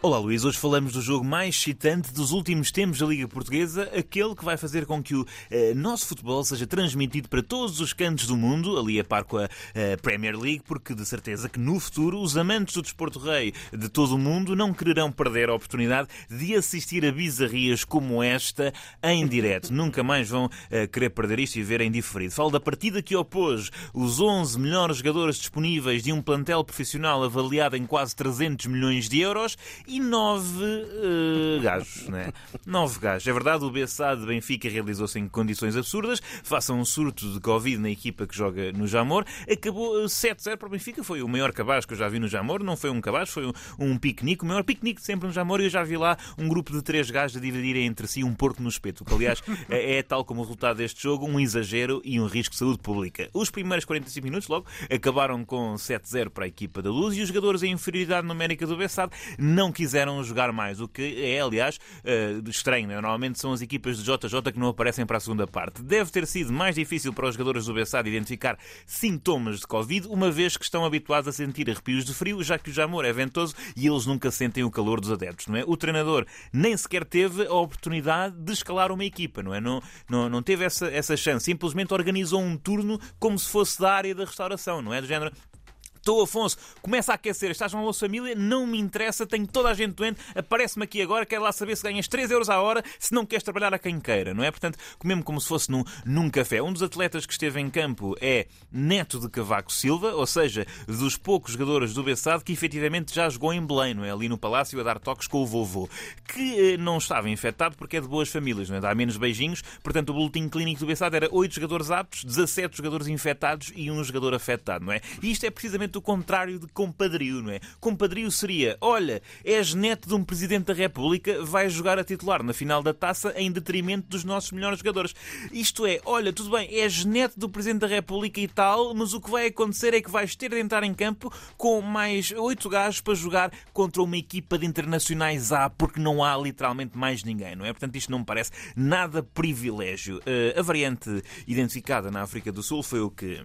Olá Luís, hoje falamos do jogo mais excitante dos últimos tempos da Liga Portuguesa, aquele que vai fazer com que o eh, nosso futebol seja transmitido para todos os cantos do mundo, ali a par com a eh, Premier League, porque de certeza que no futuro os amantes do desporto rei de todo o mundo não quererão perder a oportunidade de assistir a bizarrias como esta em direto. Nunca mais vão eh, querer perder isto e ver em diferido. Falo da partida que opôs os 11 melhores jogadores disponíveis de um plantel profissional avaliado em quase 300 milhões de euros e nove uh, gajos, né? Nove gajos. É verdade, o BSA de Benfica realizou-se em condições absurdas, faça um surto de Covid na equipa que joga no Jamor. Acabou 7-0 eh, para o Benfica, foi o maior cabaz que eu já vi no Jamor, não foi um cabaz, foi um, um piquenique, o maior piquenique de sempre no Jamor, e eu já vi lá um grupo de três gajos a dividirem entre si um porco no espeto, que aliás é, é, tal como o resultado deste jogo, um exagero e um risco de saúde pública. Os primeiros 45 minutos, logo, acabaram com 7-0 para a equipa da Luz e os jogadores em inferioridade numérica do Bessade não quiseram jogar mais, o que é, aliás, uh, estranho. Né? Normalmente são as equipas de JJ que não aparecem para a segunda parte. Deve ter sido mais difícil para os jogadores do Bessade identificar sintomas de Covid, uma vez que estão habituados a sentir arrepios de frio, já que o Jamor é ventoso e eles nunca sentem o calor dos adeptos, não é? O treinador nem sequer teve a oportunidade de escalar uma equipa, não é? Não, não, não teve essa, essa chance, simplesmente organizou um turno como se fosse da área da restauração, não é? Do género, Estou, Afonso, começa a aquecer, estás numa almoço família, não me interessa, tenho toda a gente doente, aparece-me aqui agora, quero lá saber se ganhas 3 euros à hora, se não queres trabalhar a quem queira, não é? Portanto, comemos como se fosse num, num café. Um dos atletas que esteve em campo é Neto de Cavaco Silva, ou seja, dos poucos jogadores do Bessado que efetivamente já jogou em Belém, não é? Ali no Palácio a dar toques com o vovô, que eh, não estava infectado porque é de boas famílias, não é? Dá menos beijinhos, portanto o boletim clínico do Bessado era 8 jogadores aptos, 17 jogadores infectados e um jogador afetado, não é? E isto é precisamente o contrário de compadrio, não é? Compadrio seria, olha, és neto de um Presidente da República, vais jogar a titular na final da taça em detrimento dos nossos melhores jogadores. Isto é, olha, tudo bem, és neto do Presidente da República e tal, mas o que vai acontecer é que vais ter de entrar em campo com mais oito gajos para jogar contra uma equipa de internacionais A, porque não há literalmente mais ninguém, não é? Portanto, isto não me parece nada privilégio. Uh, a variante identificada na África do Sul foi o que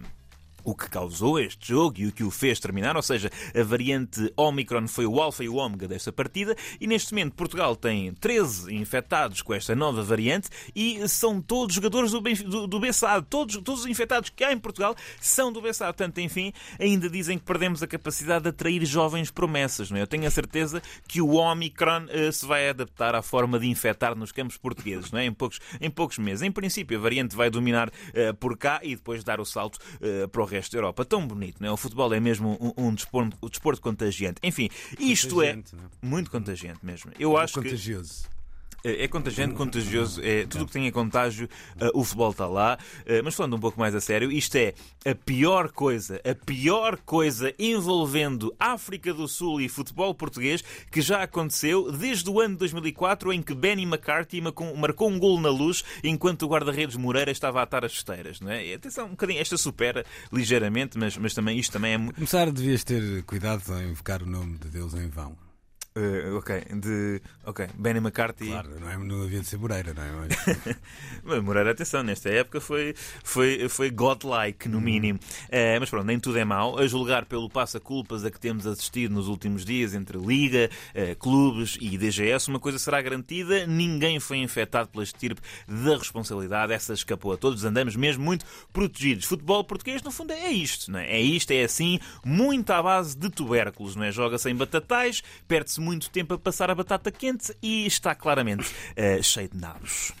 o que causou este jogo e o que o fez terminar, ou seja, a variante Omicron foi o alfa e o ômega desta partida e neste momento Portugal tem 13 infectados com esta nova variante e são todos jogadores do, do, do BSAD. Todos, todos os infectados que há em Portugal são do BSAD. Portanto, enfim, ainda dizem que perdemos a capacidade de atrair jovens promessas. Não é? Eu tenho a certeza que o Omicron uh, se vai adaptar à forma de infectar nos campos portugueses não é? em, poucos, em poucos meses. Em princípio, a variante vai dominar uh, por cá e depois dar o salto uh, para o resto da Europa. Tão bonito, não é? O futebol é mesmo um, um desporto, um desporto contagiante. Enfim, isto é, é muito contagiante mesmo. Eu acho contagioso. que é, é contagiante, contagioso, é tudo o que tem a contágio, uh, o futebol está lá. Uh, mas falando um pouco mais a sério, isto é a pior coisa, a pior coisa envolvendo África do Sul e futebol português que já aconteceu desde o ano 2004 em que Benny McCarthy marcou um gol na luz enquanto o guarda-redes Moreira estava a atar as esteiras. Não é? E atenção, um bocadinho, esta supera ligeiramente, mas, mas também isto também é. Começar, devias ter cuidado em invocar o nome de Deus em vão. Uh, ok, de. Ok, Benny McCarthy. Claro, não, é, não havia de ser Moreira, não é? Mas Moreira, atenção, nesta época foi, foi, foi godlike, no hum. mínimo. Uh, mas pronto, nem tudo é mau. A julgar pelo passa-culpas a que temos assistido nos últimos dias entre Liga, uh, clubes e DGS, uma coisa será garantida: ninguém foi infectado pela estirpe da responsabilidade. Essa escapou a todos, andamos mesmo muito protegidos. Futebol português, no fundo, é isto, não é? É isto, é assim, muito à base de tubérculos, não é? Joga-se em batatais, perde-se muito tempo a passar a batata quente e está claramente uh, cheio de nabos.